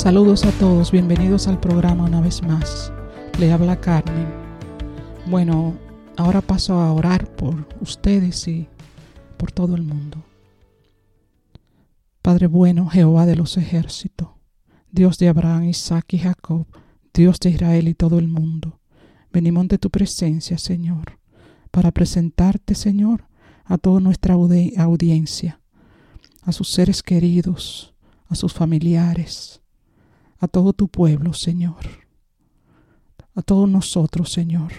Saludos a todos, bienvenidos al programa una vez más. Le habla Carmen. Bueno, ahora paso a orar por ustedes y por todo el mundo. Padre bueno, Jehová de los ejércitos, Dios de Abraham, Isaac y Jacob, Dios de Israel y todo el mundo, venimos de tu presencia, Señor, para presentarte, Señor, a toda nuestra audiencia, a sus seres queridos, a sus familiares, a todo tu pueblo, Señor, a todos nosotros, Señor.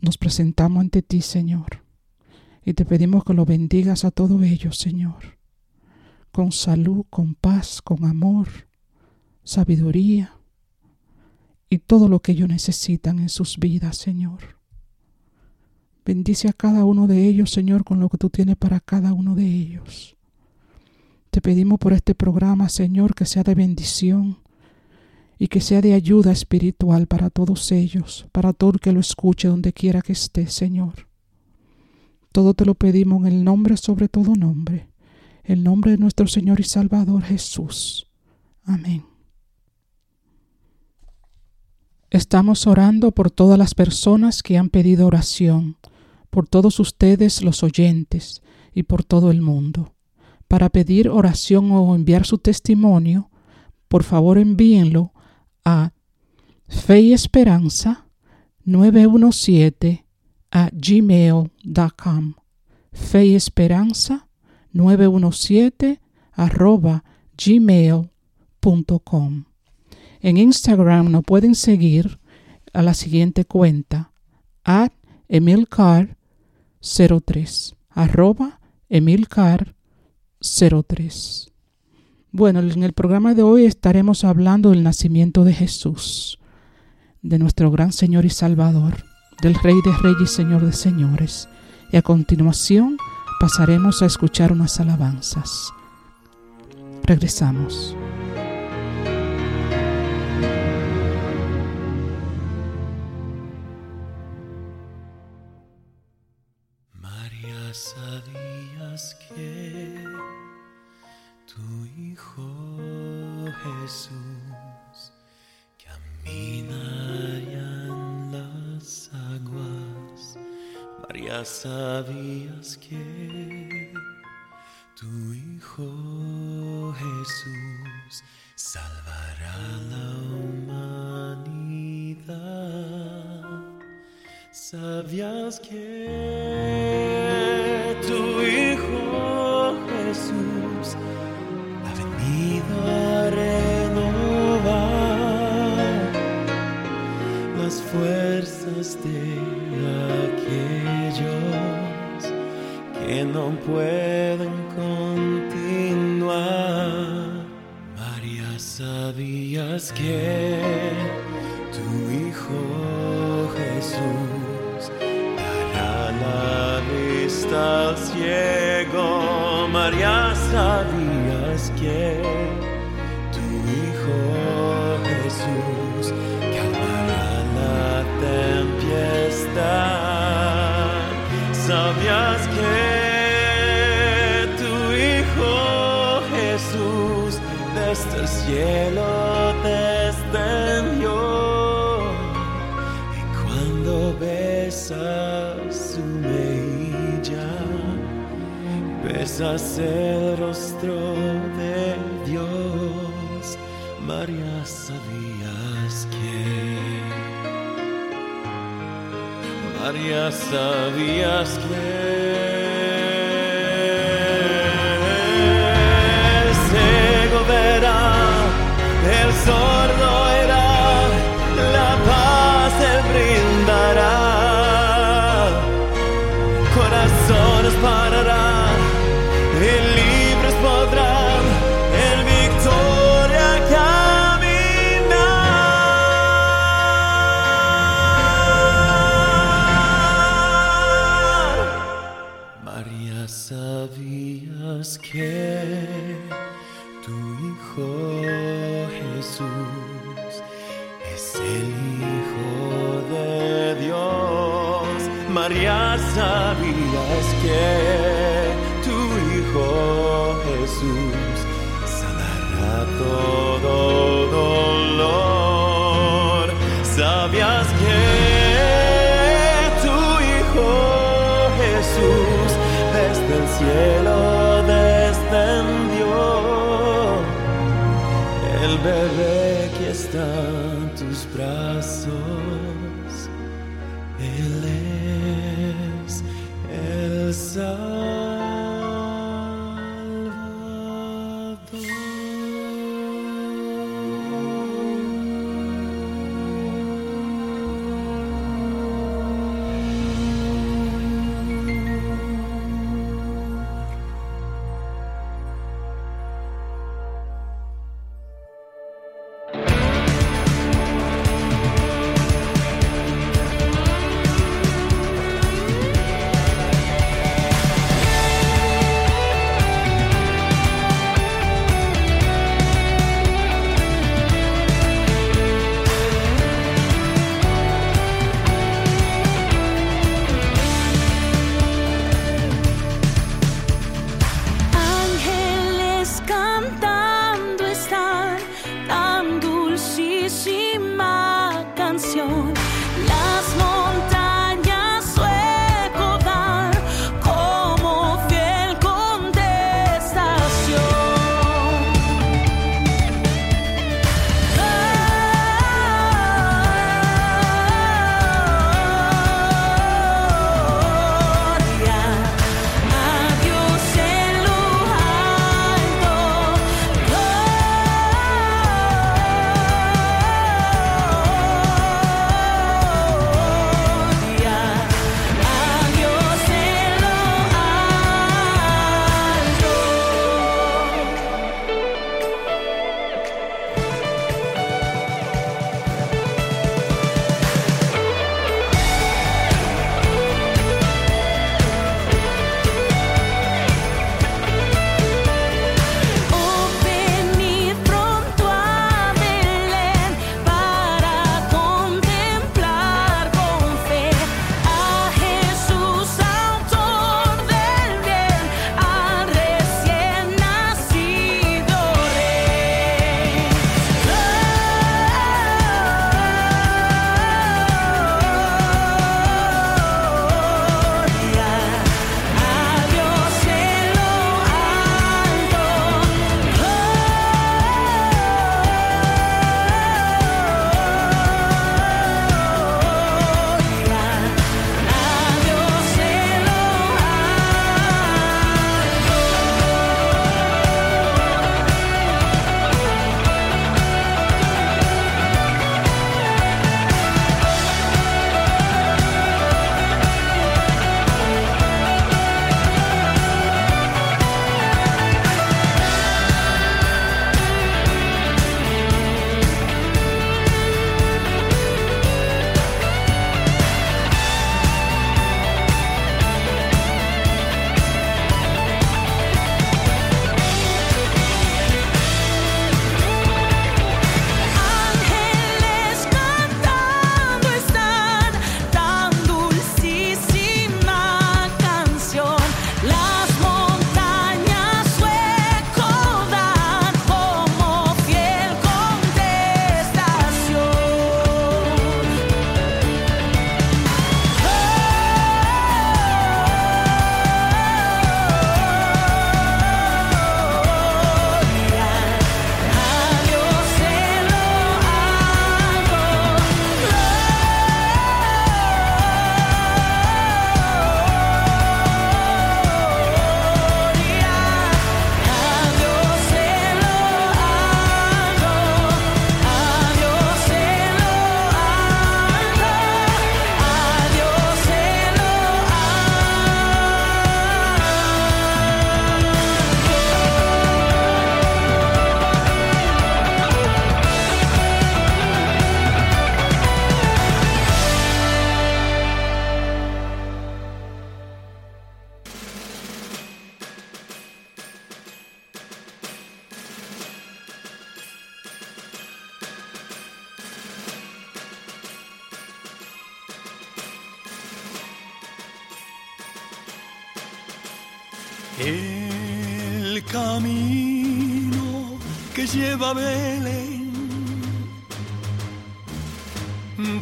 Nos presentamos ante ti, Señor, y te pedimos que lo bendigas a todos ellos, Señor, con salud, con paz, con amor, sabiduría y todo lo que ellos necesitan en sus vidas, Señor. Bendice a cada uno de ellos, Señor, con lo que tú tienes para cada uno de ellos. Te pedimos por este programa, Señor, que sea de bendición y que sea de ayuda espiritual para todos ellos, para todo el que lo escuche donde quiera que esté, Señor. Todo te lo pedimos en el nombre sobre todo nombre, el nombre de nuestro Señor y Salvador Jesús. Amén. Estamos orando por todas las personas que han pedido oración, por todos ustedes los oyentes y por todo el mundo para pedir oración o enviar su testimonio, por favor envíenlo a fe y esperanza 917 a gmail.com. Fe y esperanza 917 arroba gmail.com. En Instagram nos pueden seguir a la siguiente cuenta at emilcar03 arroba emilcar 03. Bueno, en el programa de hoy estaremos hablando del nacimiento de Jesús, de nuestro gran Señor y Salvador, del Rey de Reyes y Señor de Señores. Y a continuación pasaremos a escuchar unas alabanzas. Regresamos. Tu Hijo Jesús camina en las aguas. María, ¿sabías que tu Hijo Jesús salvará la humanidad? ¿Sabías que bebé que está en tus brazos, Él es el El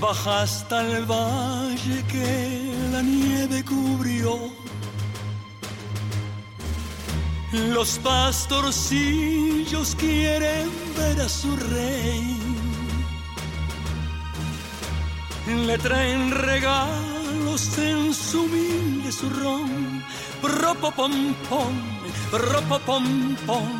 baja hasta el valle que la nieve cubrió. Los pastorcillos quieren ver a su rey. Le traen regalos en su humilde zurrón. Ropo pom pom, ropo pom pom.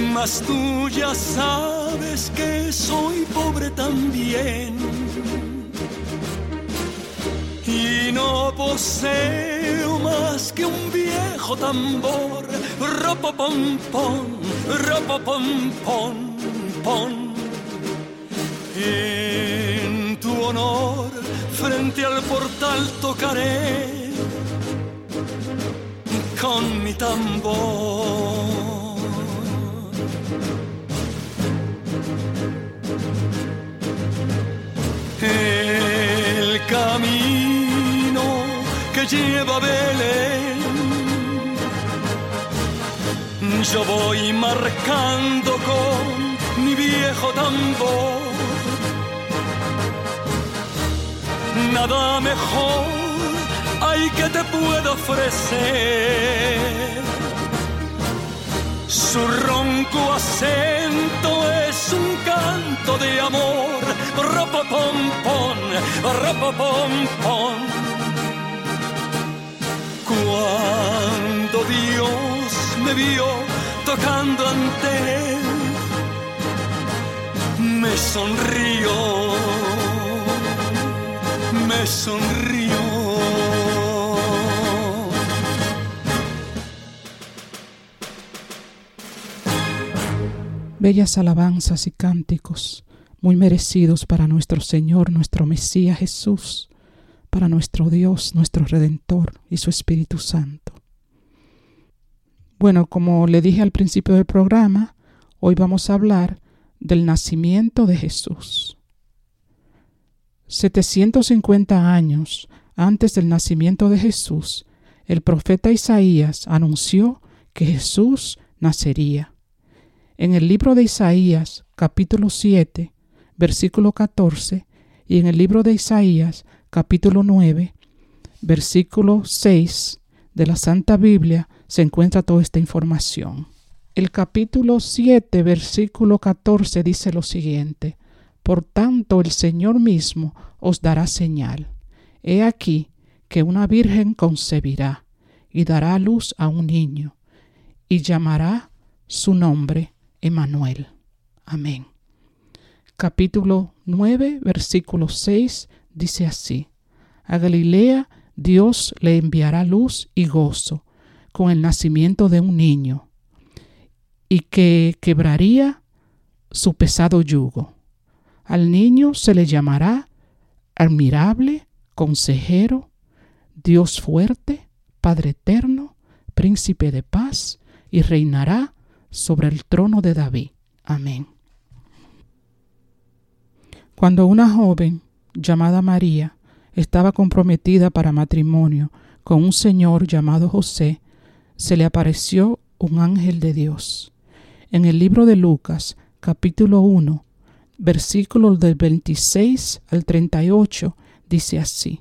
Mas tú ya sabes que soy pobre también y no poseo más que un viejo tambor. Ropo pom pom, ropo pom pom pom. En tu honor, frente al portal tocaré con mi tambor. El camino que lleva a Belén. Yo voy marcando con mi viejo tambor. Nada mejor hay que te puedo ofrecer. Su ronco acento es un canto de amor. Ropo pom pom, ropo pom pom. Cuando Dios me vio tocando ante él, me sonrió, me sonrió. Bellas alabanzas y cánticos, muy merecidos para nuestro Señor, nuestro Mesías Jesús, para nuestro Dios, nuestro Redentor y su Espíritu Santo. Bueno, como le dije al principio del programa, hoy vamos a hablar del nacimiento de Jesús. 750 años antes del nacimiento de Jesús, el profeta Isaías anunció que Jesús nacería. En el libro de Isaías, capítulo 7, versículo 14, y en el libro de Isaías, capítulo 9, versículo 6 de la Santa Biblia, se encuentra toda esta información. El capítulo 7, versículo 14 dice lo siguiente, Por tanto el Señor mismo os dará señal. He aquí que una virgen concebirá y dará luz a un niño, y llamará su nombre Emanuel. Amén. Capítulo 9, versículo 6 dice así, A Galilea Dios le enviará luz y gozo con el nacimiento de un niño, y que quebraría su pesado yugo. Al niño se le llamará admirable, consejero, Dios fuerte, Padre eterno, príncipe de paz, y reinará sobre el trono de David. Amén. Cuando una joven llamada María estaba comprometida para matrimonio con un señor llamado José, se le apareció un ángel de Dios. En el libro de Lucas, capítulo 1, versículos del 26 al 38, dice así.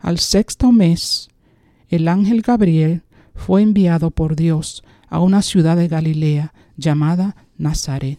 Al sexto mes, el ángel Gabriel fue enviado por Dios a una ciudad de Galilea llamada Nazaret.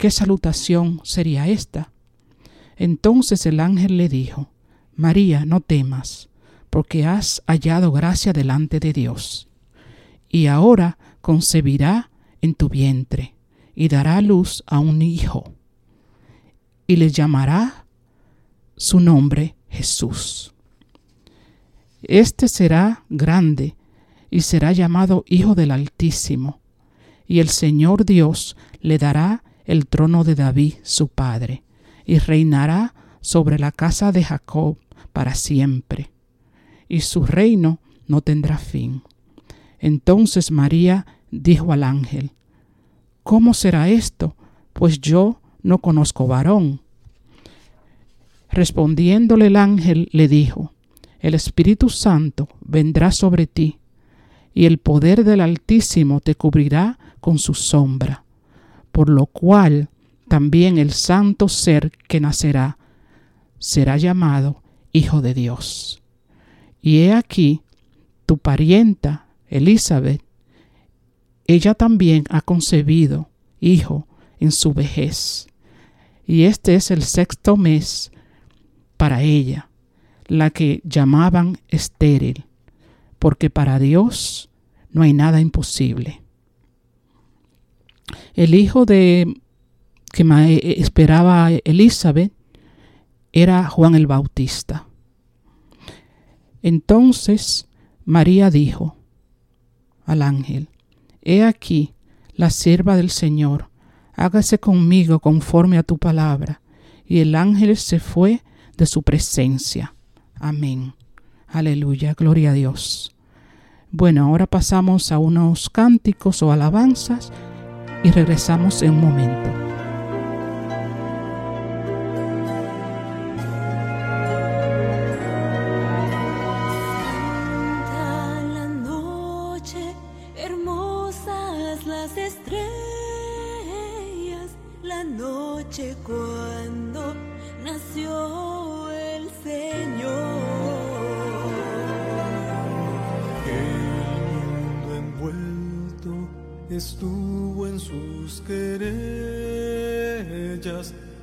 qué salutación sería esta. Entonces el ángel le dijo, María, no temas, porque has hallado gracia delante de Dios. Y ahora concebirá en tu vientre y dará luz a un hijo, y le llamará su nombre Jesús. Este será grande y será llamado Hijo del Altísimo, y el Señor Dios le dará el trono de David su padre, y reinará sobre la casa de Jacob para siempre, y su reino no tendrá fin. Entonces María dijo al ángel, ¿Cómo será esto? Pues yo no conozco varón. Respondiéndole el ángel le dijo, El Espíritu Santo vendrá sobre ti, y el poder del Altísimo te cubrirá con su sombra, por lo cual también el santo ser que nacerá será llamado Hijo de Dios. Y he aquí, tu parienta Elizabeth, ella también ha concebido hijo en su vejez. Y este es el sexto mes para ella, la que llamaban estéril, porque para Dios no hay nada imposible. El hijo de que esperaba Elizabeth era Juan el Bautista. Entonces María dijo al ángel, He aquí la sierva del Señor, hágase conmigo conforme a tu palabra. Y el ángel se fue de su presencia. Amén. Aleluya, gloria a Dios. Bueno, ahora pasamos a unos cánticos o alabanzas y regresamos en un momento. Estuvo en sus querellas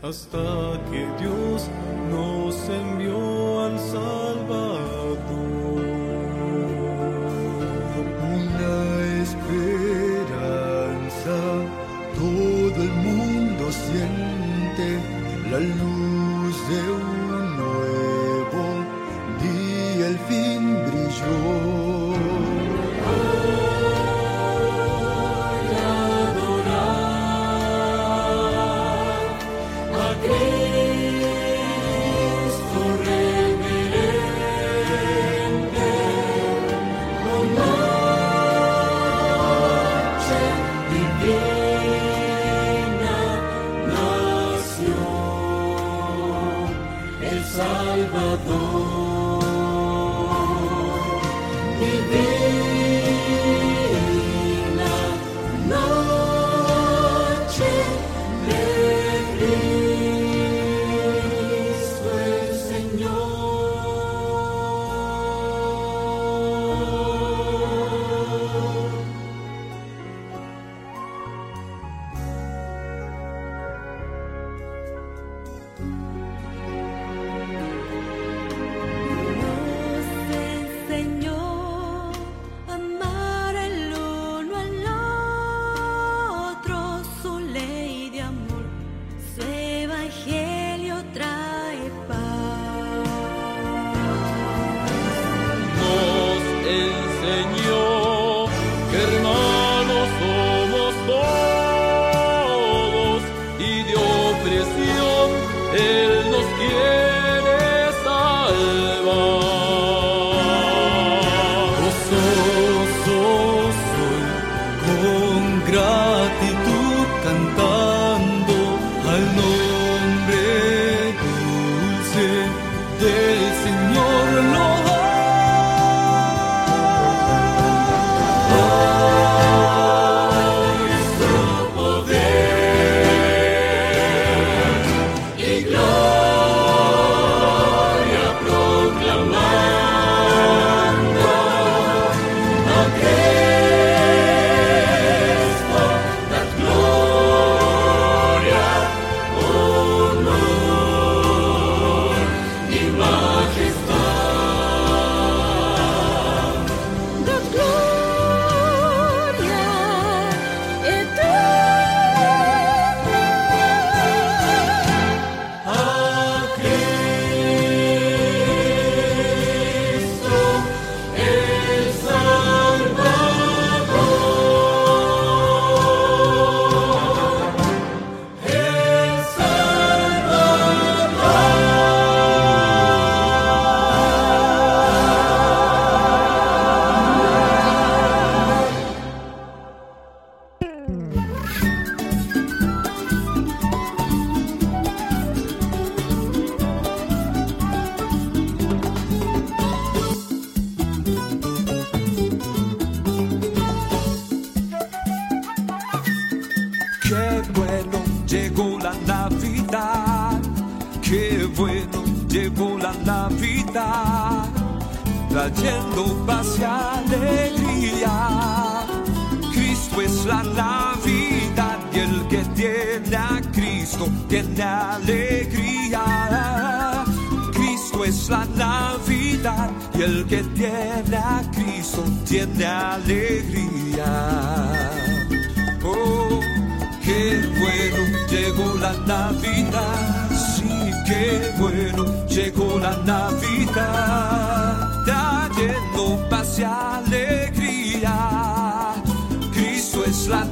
hasta que Dios nos envió al Salvador.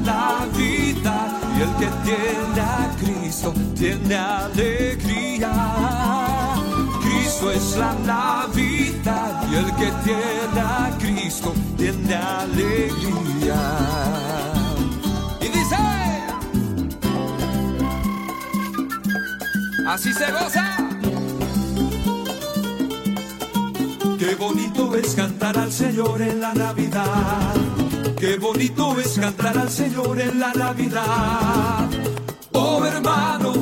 La Navidad y el que tiene a Cristo tiene alegría. Cristo es la Navidad y el que tiene a Cristo tiene alegría. Y dice, así se goza. Qué bonito es cantar al Señor en la Navidad. Qué bonito es cantar al Señor en la Navidad. Oh hermano,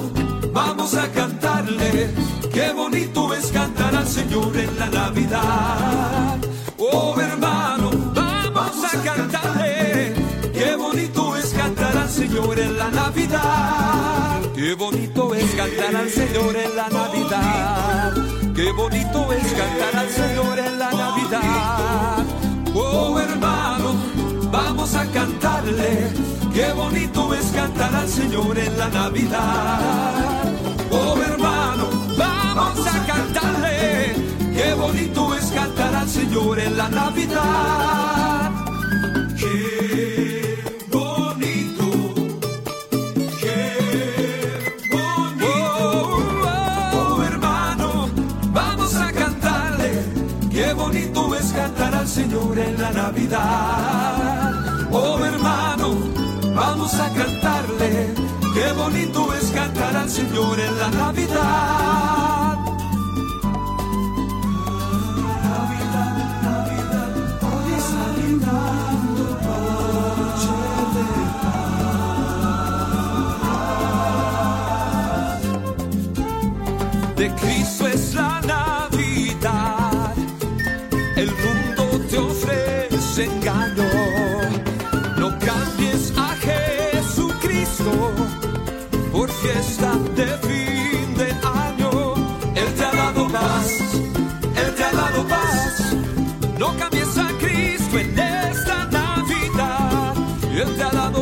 vamos a cantarle. Qué bonito es cantar al Señor en la Navidad. Oh hermano, vamos a cantarle. Qué bonito es cantar al Señor en la Navidad. Qué bonito es cantar al Señor en la Navidad. Qué bonito es cantar al Señor en la Navidad. Oh hermano, vamos a cantarle. Qué bonito es cantar al Señor en la Navidad. Oh hermano, vamos a cantarle. Qué bonito es cantar al Señor en la Navidad. Qué bonito, qué bonito. Oh, hermano, vamos a cantarle. Qué bonito es cantar al Señor en la Navidad. A cantarle. Qué bonito es cantar al Señor en la Navidad. Navidad, Navidad, hoy es Navidad, noche de paz. De Cristo es la Navidad, el mundo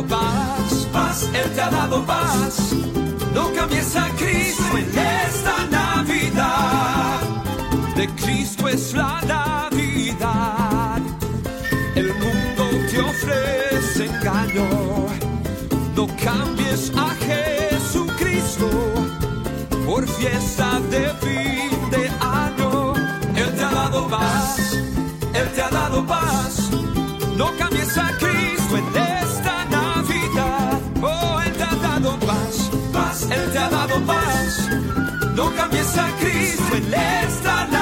paz, paz, Él te ha dado paz. No cambies a Cristo en esta Navidad. De Cristo es la Navidad. El mundo te ofrece engaño. No cambies a Jesucristo por fiesta de fin de año. Él te ha dado paz, Él te ha dado paz. No cambies a Cristo paz. No cambies a Cristo en esta Navidad.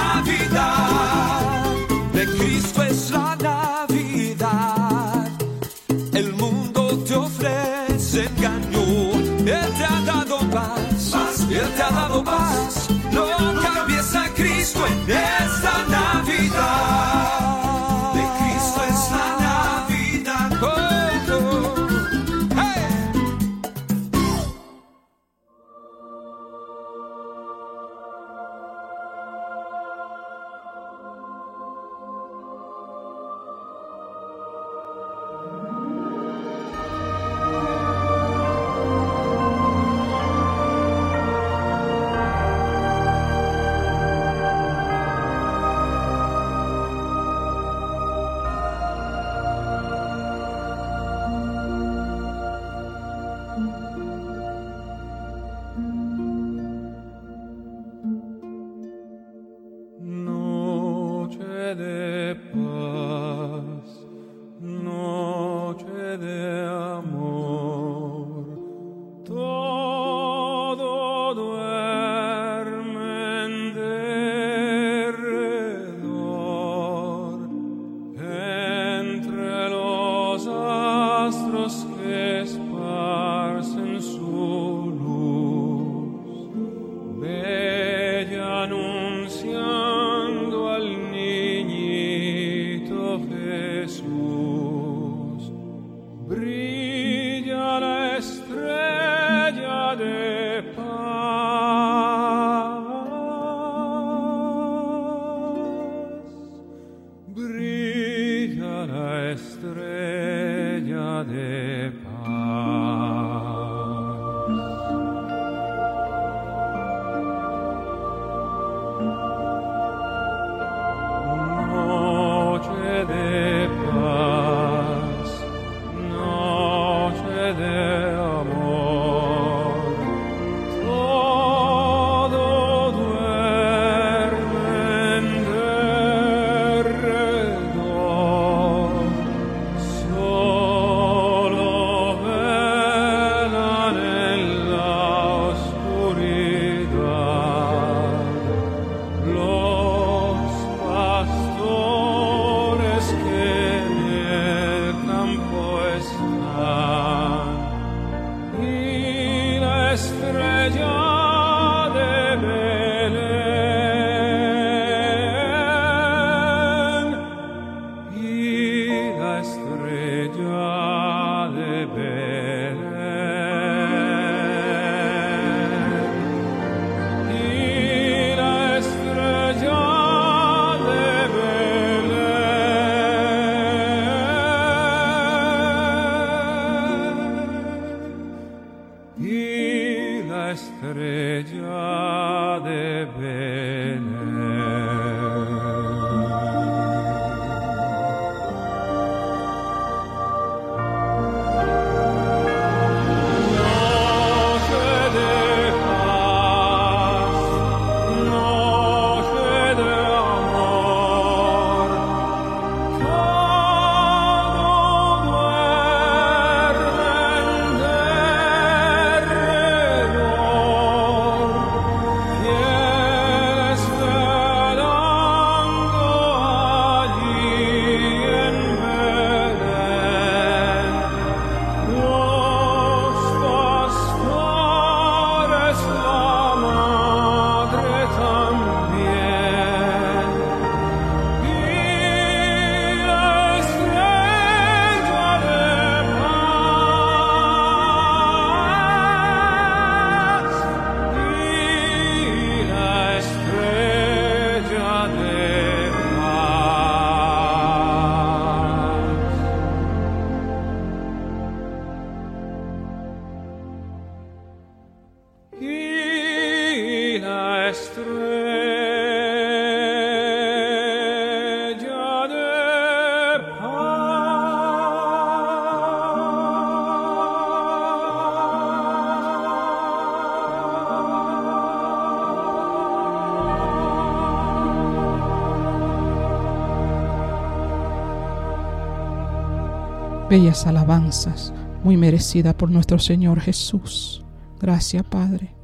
Bellas alabanzas, muy merecida por nuestro Señor Jesús. Gracias, Padre.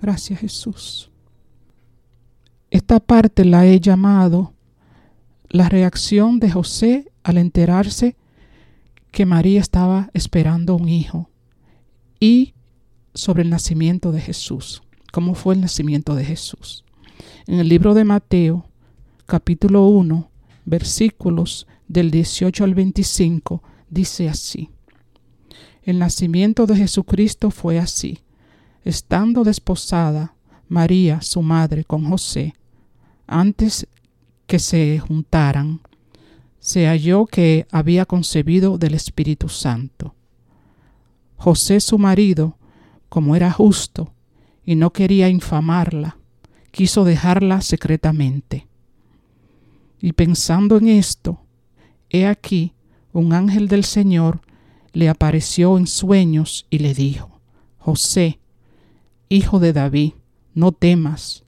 Gracias, Jesús. Esta parte la he llamado la reacción de José al enterarse que María estaba esperando un hijo y sobre el nacimiento de Jesús. ¿Cómo fue el nacimiento de Jesús? En el libro de Mateo, capítulo 1, versículos del 18 al 25, dice así. El nacimiento de Jesucristo fue así. Estando desposada María, su madre, con José, antes que se juntaran, se halló que había concebido del Espíritu Santo. José, su marido, como era justo y no quería infamarla, quiso dejarla secretamente. Y pensando en esto, he aquí un ángel del Señor le apareció en sueños y le dijo, José, hijo de David, no temas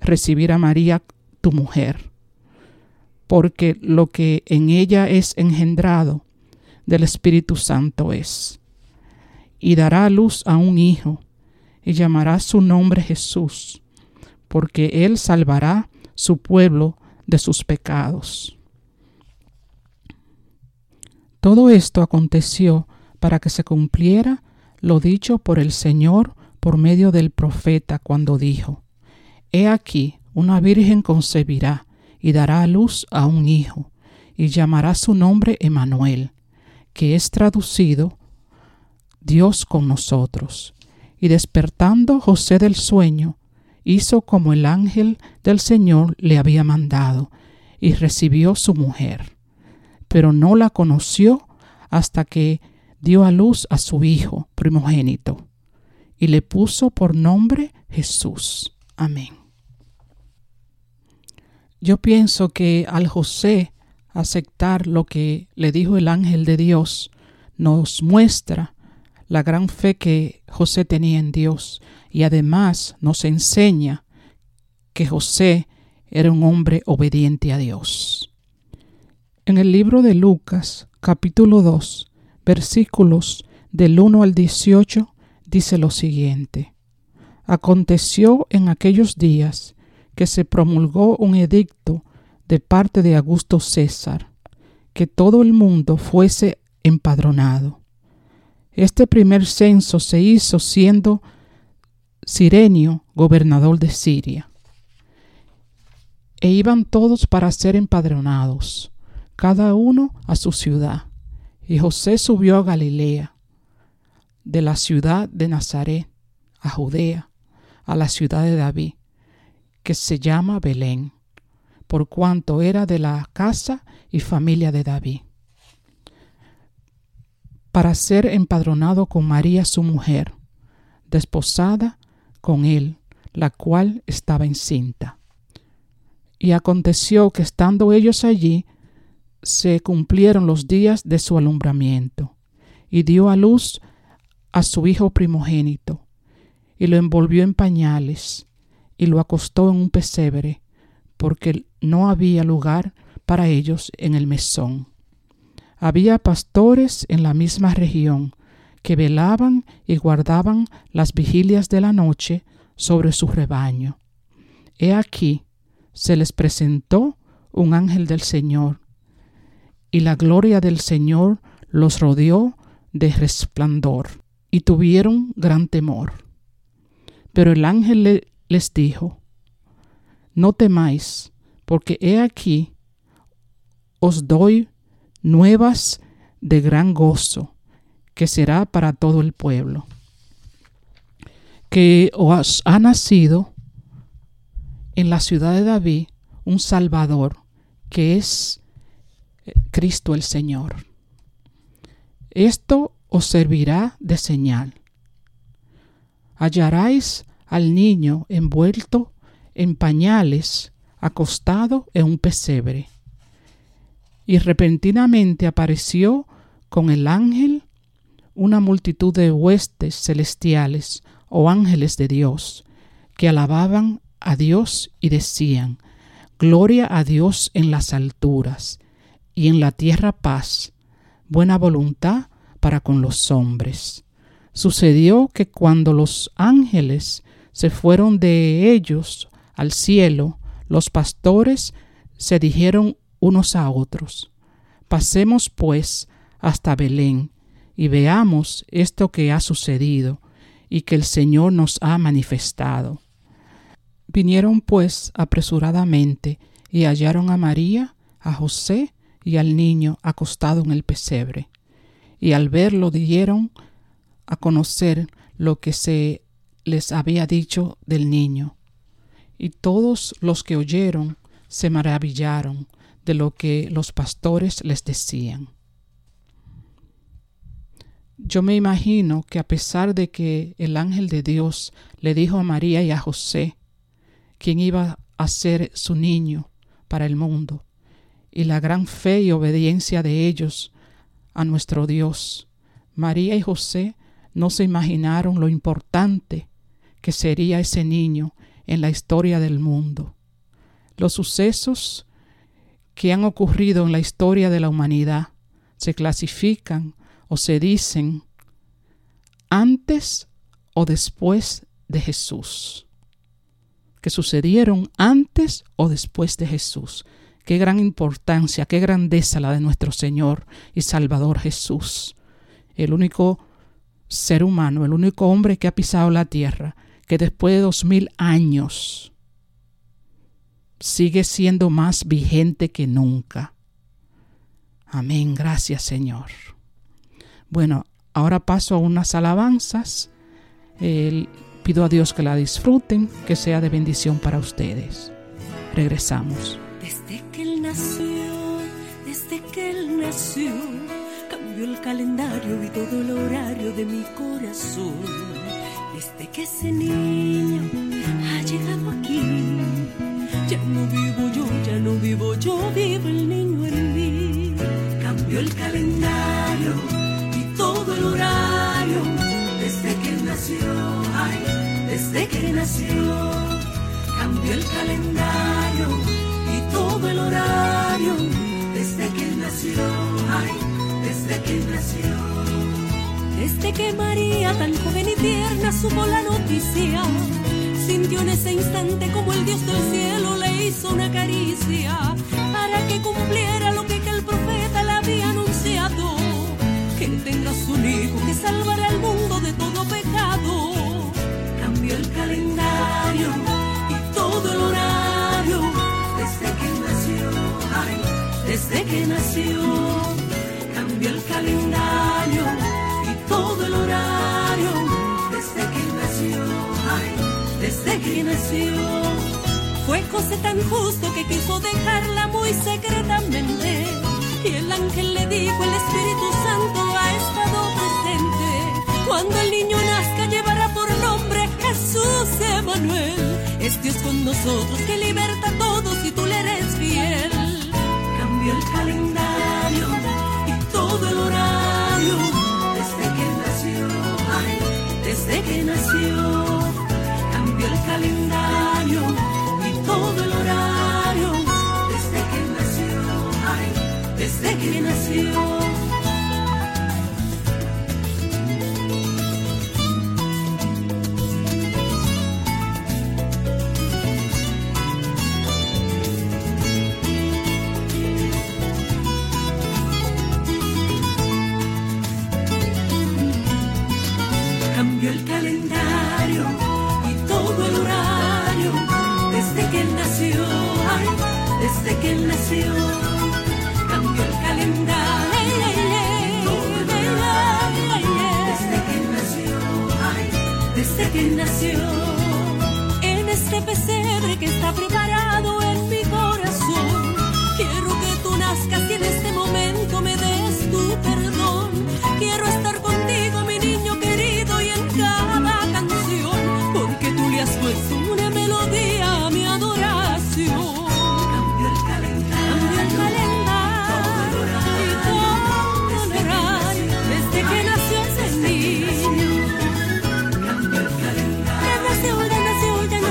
recibir a María tu mujer, porque lo que en ella es engendrado del Espíritu Santo es. Y dará luz a un hijo, y llamará su nombre Jesús, porque él salvará su pueblo de sus pecados. Todo esto aconteció para que se cumpliera lo dicho por el Señor por medio del profeta cuando dijo, He aquí, una virgen concebirá y dará a luz a un hijo, y llamará su nombre Emanuel, que es traducido Dios con nosotros. Y despertando José del sueño, hizo como el ángel del Señor le había mandado, y recibió su mujer. Pero no la conoció hasta que dio a luz a su hijo primogénito y le puso por nombre Jesús. Amén. Yo pienso que al José aceptar lo que le dijo el ángel de Dios, nos muestra la gran fe que José tenía en Dios y además nos enseña que José era un hombre obediente a Dios. En el libro de Lucas, capítulo 2, versículos del 1 al 18, dice lo siguiente. Aconteció en aquellos días que se promulgó un edicto de parte de Augusto César, que todo el mundo fuese empadronado. Este primer censo se hizo siendo Sirenio gobernador de Siria. E iban todos para ser empadronados, cada uno a su ciudad. Y José subió a Galilea, de la ciudad de Nazaret a Judea, a la ciudad de David, que se llama Belén, por cuanto era de la casa y familia de David, para ser empadronado con María su mujer, desposada con él, la cual estaba encinta. Y aconteció que estando ellos allí, se cumplieron los días de su alumbramiento, y dio a luz a su hijo primogénito, y lo envolvió en pañales, y lo acostó en un pesebre, porque no había lugar para ellos en el mesón. Había pastores en la misma región que velaban y guardaban las vigilias de la noche sobre su rebaño. He aquí, se les presentó un ángel del Señor, y la gloria del Señor los rodeó de resplandor, y tuvieron gran temor. Pero el ángel les dijo, No temáis, porque he aquí os doy nuevas de gran gozo, que será para todo el pueblo, que os ha nacido en la ciudad de David un Salvador, que es Cristo el Señor. Esto os servirá de señal. Hallaréis al niño envuelto en pañales, acostado en un pesebre. Y repentinamente apareció con el ángel una multitud de huestes celestiales o ángeles de Dios, que alababan a Dios y decían, Gloria a Dios en las alturas, y en la tierra paz, buena voluntad para con los hombres. Sucedió que cuando los ángeles se fueron de ellos al cielo, los pastores se dijeron unos a otros, Pasemos pues hasta Belén y veamos esto que ha sucedido y que el Señor nos ha manifestado. Vinieron pues apresuradamente y hallaron a María, a José y al niño acostado en el pesebre. Y al verlo dieron a conocer lo que se les había dicho del niño. Y todos los que oyeron se maravillaron de lo que los pastores les decían. Yo me imagino que a pesar de que el ángel de Dios le dijo a María y a José quién iba a ser su niño para el mundo, y la gran fe y obediencia de ellos a nuestro Dios, María y José no se imaginaron lo importante que sería ese niño en la historia del mundo. Los sucesos que han ocurrido en la historia de la humanidad se clasifican o se dicen antes o después de Jesús. Que sucedieron antes o después de Jesús. Qué gran importancia, qué grandeza la de nuestro Señor y Salvador Jesús. El único ser humano, el único hombre que ha pisado la tierra, que después de dos mil años sigue siendo más vigente que nunca. Amén, gracias Señor. Bueno, ahora paso a unas alabanzas. pido a Dios que la disfruten, que sea de bendición para ustedes. Regresamos. Que Él nació, desde que Él nació, cambió el calendario y todo el horario de mi corazón. Desde que ese niño ha llegado aquí, ya no vivo yo, ya no vivo yo, vive el niño en mí. Cambió el calendario y todo el horario desde que nació, ay, desde que nació. Cambió el calendario todo el horario desde que nació, ay, desde que nació. Desde que María, tan joven y tierna, supo la noticia, sintió en ese instante como el Dios del cielo le hizo una caricia para que cumpliera lo que el profeta le había anunciado, que tendrás un hijo que salvará al mundo de todo pecado. Cambió el calendario y todo el horario desde que nació. Cambió el calendario y todo el horario desde que nació, ay, desde que nació. Fue José tan justo que quiso dejarla muy secretamente. Y el ángel le dijo, el Espíritu Santo ha estado presente. Cuando el niño nazca llevará por nombre Jesús Emanuel. Es Dios con nosotros que liberta a Cambió el calendario y todo el horario desde que nació, ay, desde que nació. Cambió el calendario y todo el horario desde que nació, ay, desde que nació. Desde que nació. Cambió el calendario desde que nació, ay, desde que nació.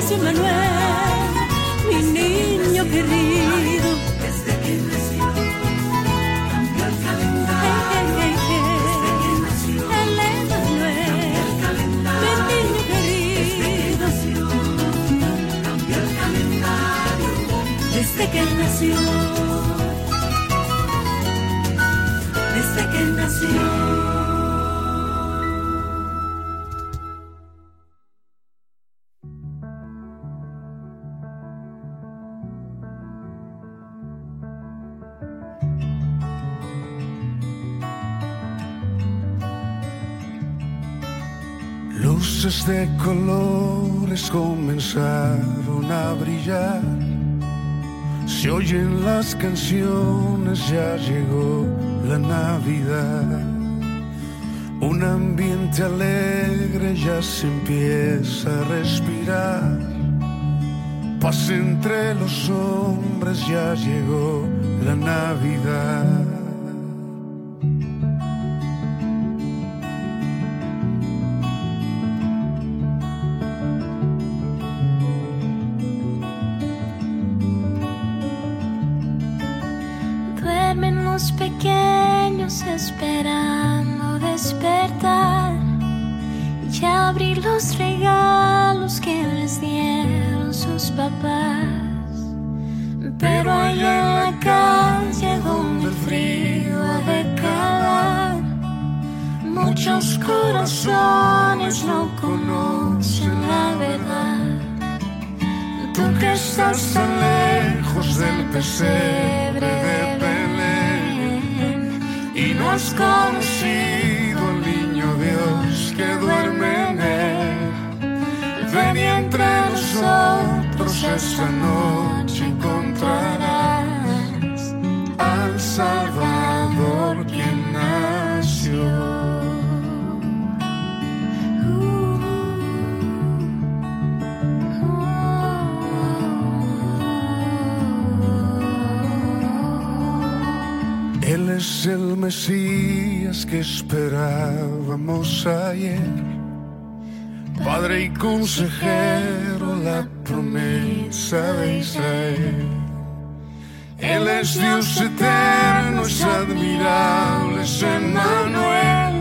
Nació Manuel, mi niño querido. Desde que nació. Cambió el calendario. El Emanuel. Mi niño querido. Cambió el calendario. Desde que nació. Desde que nació. De colores comenzaron a brillar. Se oyen las canciones, ya llegó la Navidad. Un ambiente alegre ya se empieza a respirar. Paz entre los hombres, ya llegó la Navidad. Estás tan lejos del pesebre de Belén y no has conocido al niño Dios que duerme en él. Ven y entre nosotros esta noche encontrarás es el Mesías que esperábamos ayer, Padre y consejero, la promesa de Israel. Él es Dios eterno, es admirable, es Emmanuel,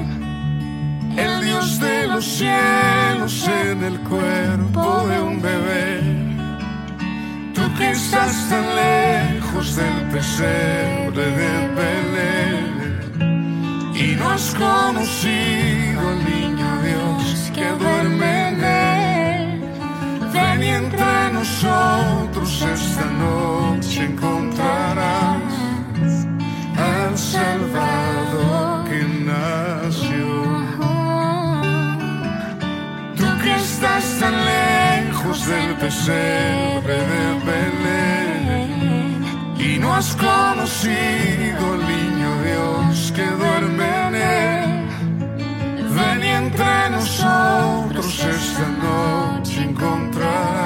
el Dios de los cielos en el cuerpo de un bebé. Tú que estás tan lejos del pesebre de Belén y no has conocido al niño Dios que duerme en él. Ven y entre nosotros esta noche encontrarás al Salvador que nació. Tú que estás tan lejos del pesebre de Belén no has conocido al niño Dios que duerme en él. Ven y entre nosotros esta noche encontrar.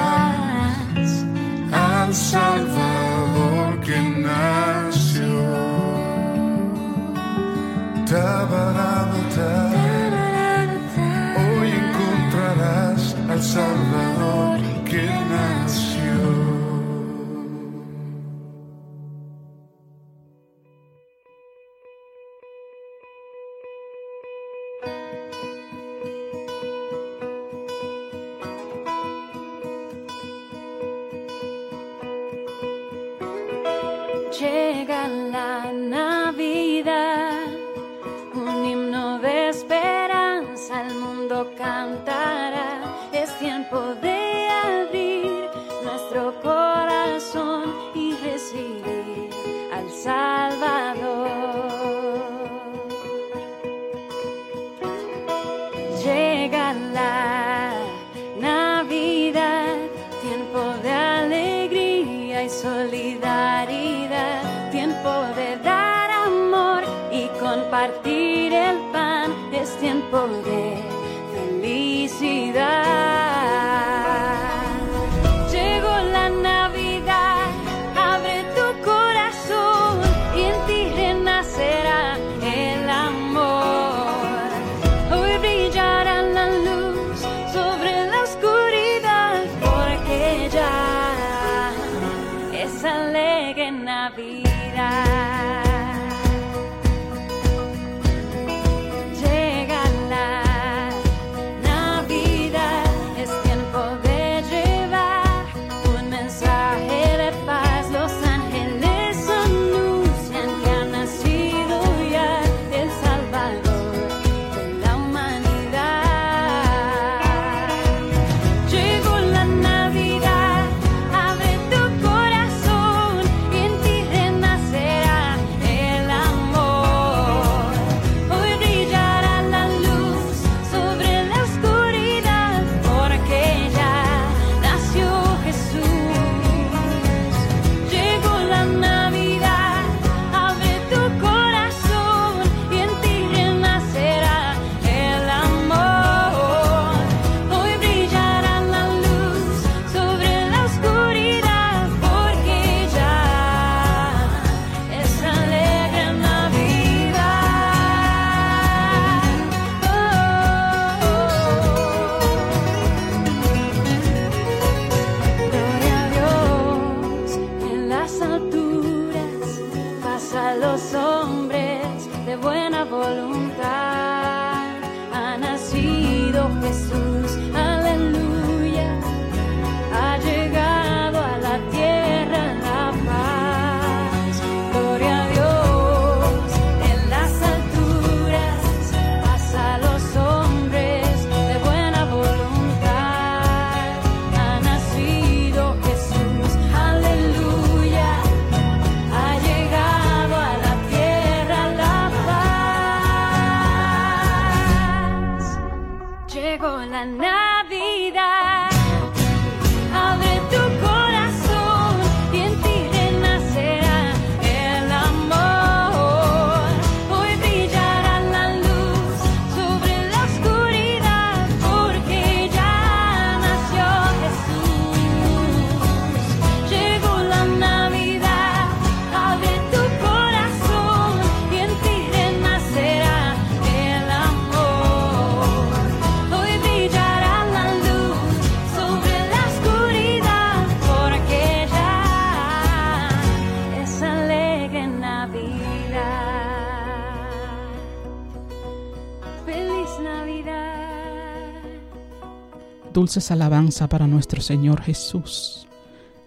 Dulces alabanzas para nuestro Señor Jesús.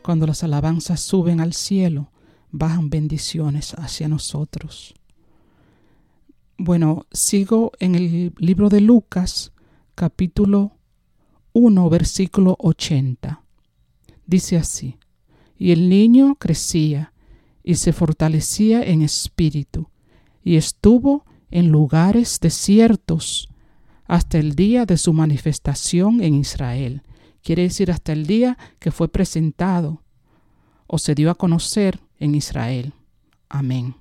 Cuando las alabanzas suben al cielo, bajan bendiciones hacia nosotros. Bueno, sigo en el libro de Lucas, capítulo 1, versículo 80. Dice así, y el niño crecía y se fortalecía en espíritu, y estuvo en lugares desiertos hasta el día de su manifestación en Israel. Quiere decir hasta el día que fue presentado o se dio a conocer en Israel. Amén.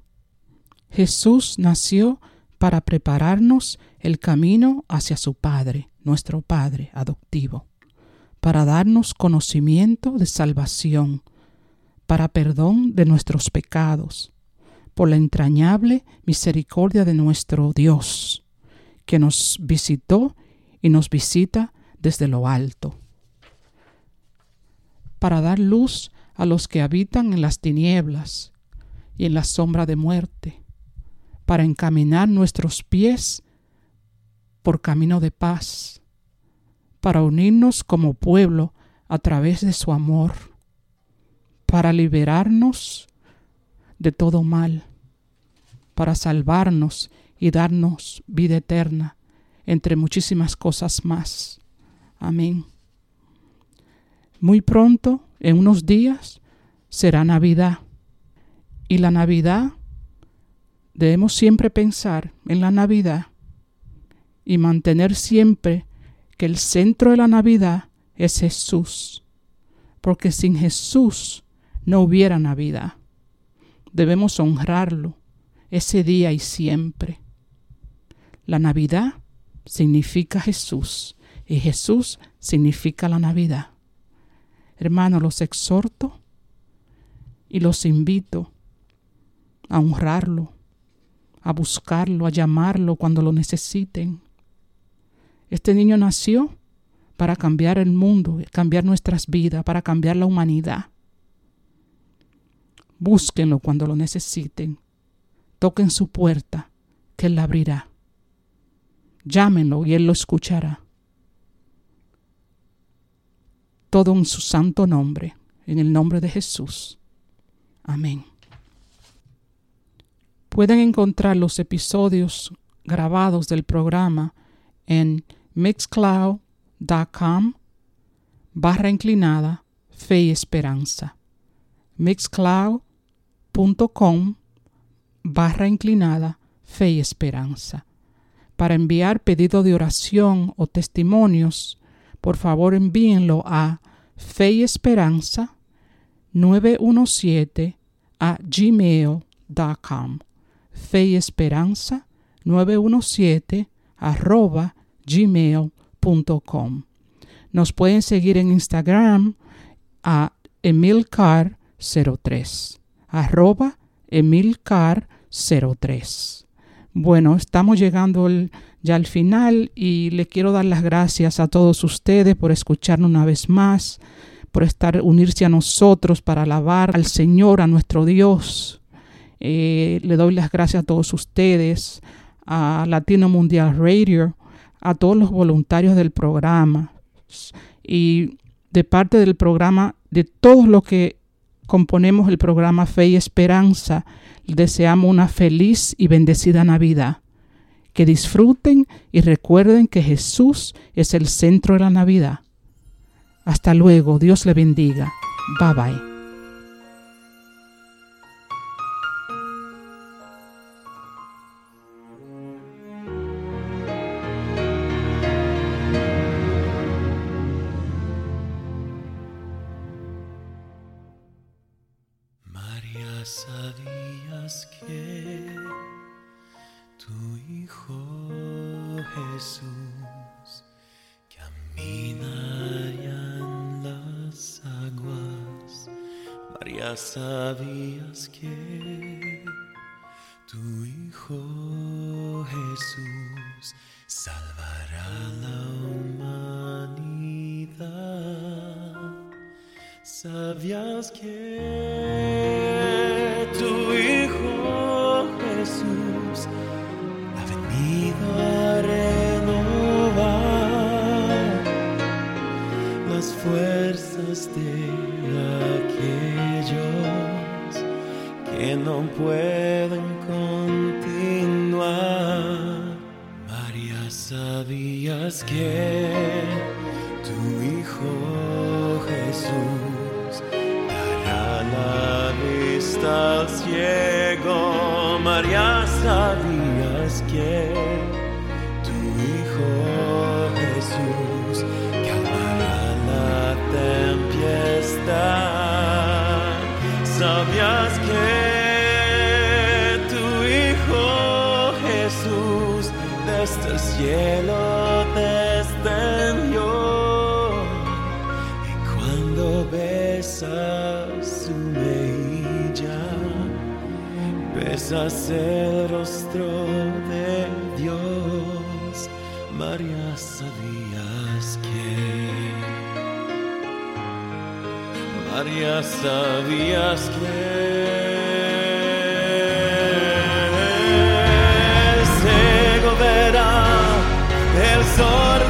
Jesús nació para prepararnos el camino hacia su Padre, nuestro Padre adoptivo, para darnos conocimiento de salvación, para perdón de nuestros pecados, por la entrañable misericordia de nuestro Dios que nos visitó y nos visita desde lo alto, para dar luz a los que habitan en las tinieblas y en la sombra de muerte, para encaminar nuestros pies por camino de paz, para unirnos como pueblo a través de su amor, para liberarnos de todo mal, para salvarnos y darnos vida eterna, entre muchísimas cosas más. Amén. Muy pronto, en unos días, será Navidad. Y la Navidad, debemos siempre pensar en la Navidad y mantener siempre que el centro de la Navidad es Jesús. Porque sin Jesús no hubiera Navidad. Debemos honrarlo ese día y siempre. La Navidad significa Jesús y Jesús significa la Navidad. Hermanos, los exhorto y los invito a honrarlo, a buscarlo, a llamarlo cuando lo necesiten. Este niño nació para cambiar el mundo, cambiar nuestras vidas, para cambiar la humanidad. Búsquenlo cuando lo necesiten. Toquen su puerta, que Él la abrirá. Llámenlo y Él lo escuchará. Todo en su santo nombre, en el nombre de Jesús. Amén. Pueden encontrar los episodios grabados del programa en mixcloud.com barra inclinada fe y esperanza. mixcloud.com barra inclinada fe y esperanza. Para enviar pedido de oración o testimonios, por favor envíenlo a fe y esperanza 917 a gmail.com. Fe y esperanza 917 arroba gmail.com. Nos pueden seguir en Instagram a emilcar03 arroba emilcar03. Bueno, estamos llegando ya al final y le quiero dar las gracias a todos ustedes por escucharnos una vez más, por estar unirse a nosotros para alabar al Señor, a nuestro Dios. Eh, le doy las gracias a todos ustedes, a Latino Mundial Radio, a todos los voluntarios del programa y de parte del programa, de todos los que componemos el programa Fe y Esperanza, deseamos una feliz y bendecida Navidad. Que disfruten y recuerden que Jesús es el centro de la Navidad. Hasta luego, Dios le bendiga. Bye bye. Sabías que tu Hijo Jesús salvará la humanidad. Sabías que tu Hijo Jesús ha venido a renovar que no pueden continuar. María, sabías que tu Hijo Jesús dará la vista al ciego. María, sabías que besas el rostro de Dios, María, sabías que, María, sabías que se goberna el sol.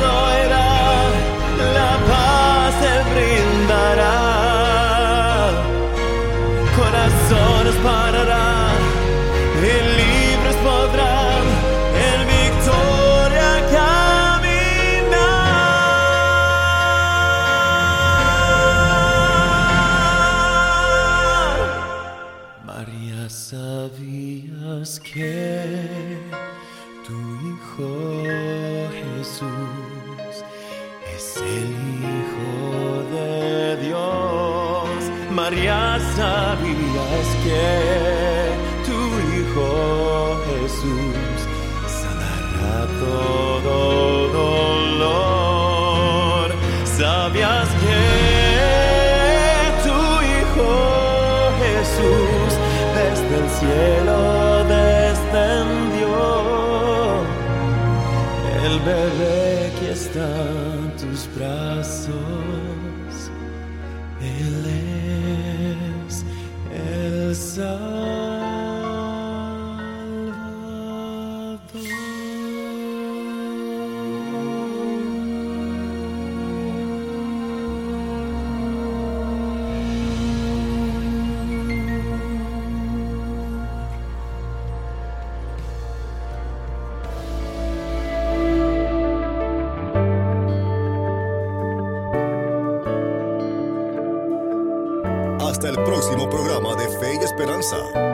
Samsung.